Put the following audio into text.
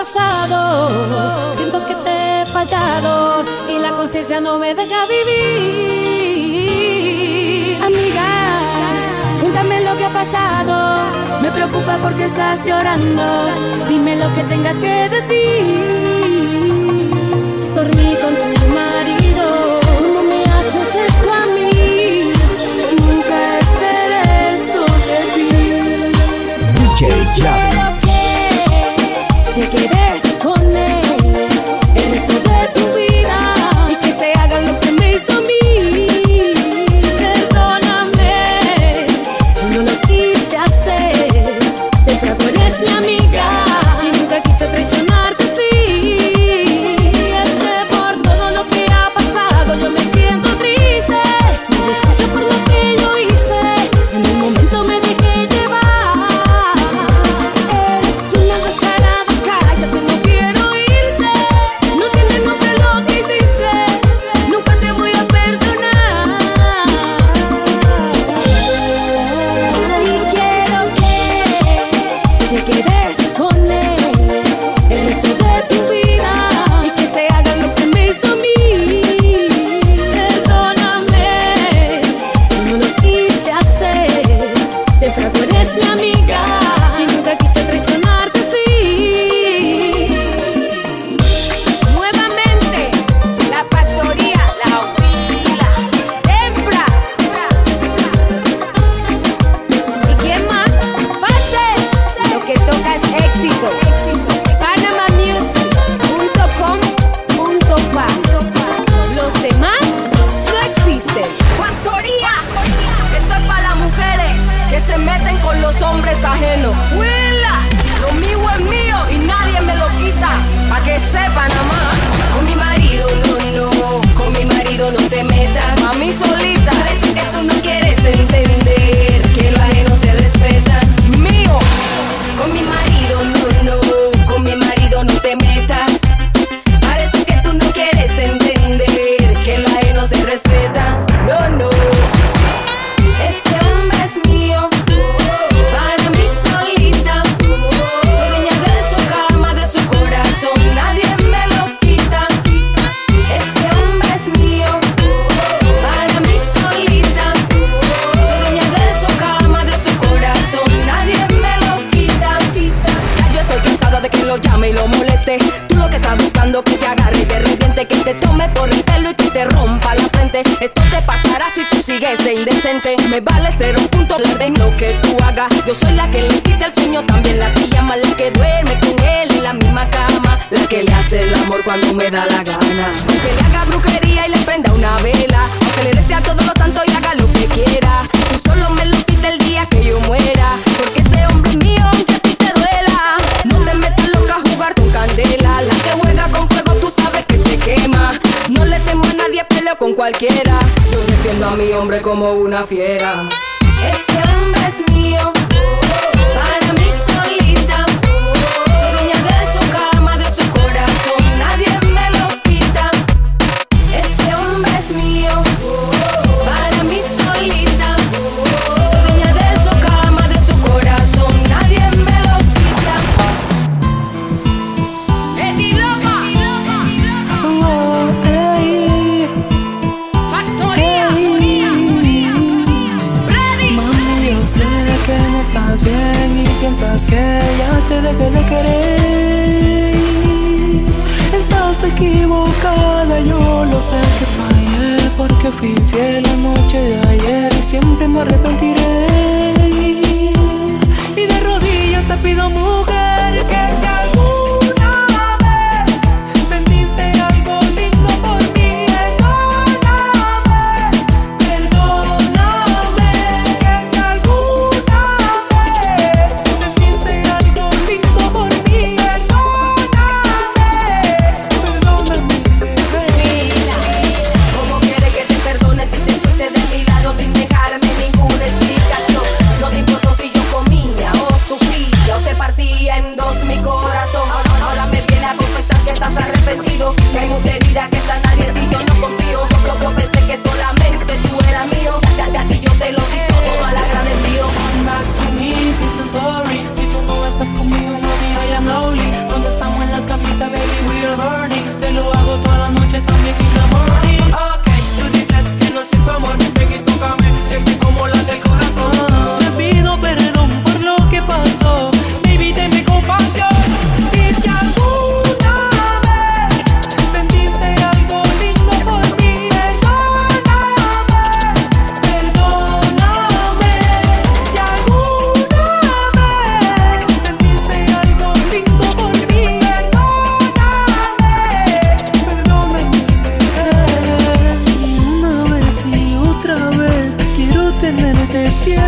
pasado. Siento que te he fallado y la conciencia no me deja vivir. Amiga, cuéntame lo que ha pasado. Me preocupa porque estás llorando. Dime lo que tengas que decir. Dormí con tu marido. ¿Cómo me haces esto a mí? Nunca esperé eso de ti. DJ Llave te quedé te con él. Me vale ser un punto en lo que tú hagas. Yo soy la que le quita el sueño, también la que llama, la que duerme con él en la misma cama. La que le hace el amor cuando me da la gana. Que le haga brujería y le prenda una vela. Que le rece a todos los santos y haga lo que quiera. Tú solo me lo quita el día que yo muera. Porque ese hombre mío, aunque a ti te duela. No te metas loca a jugar con candela. La que juega con fuego, tú sabes que se quema. No le temo a nadie, peleo con cualquiera a mi hombre como una fiera. Ese hombre es mío, para mí. Quedaba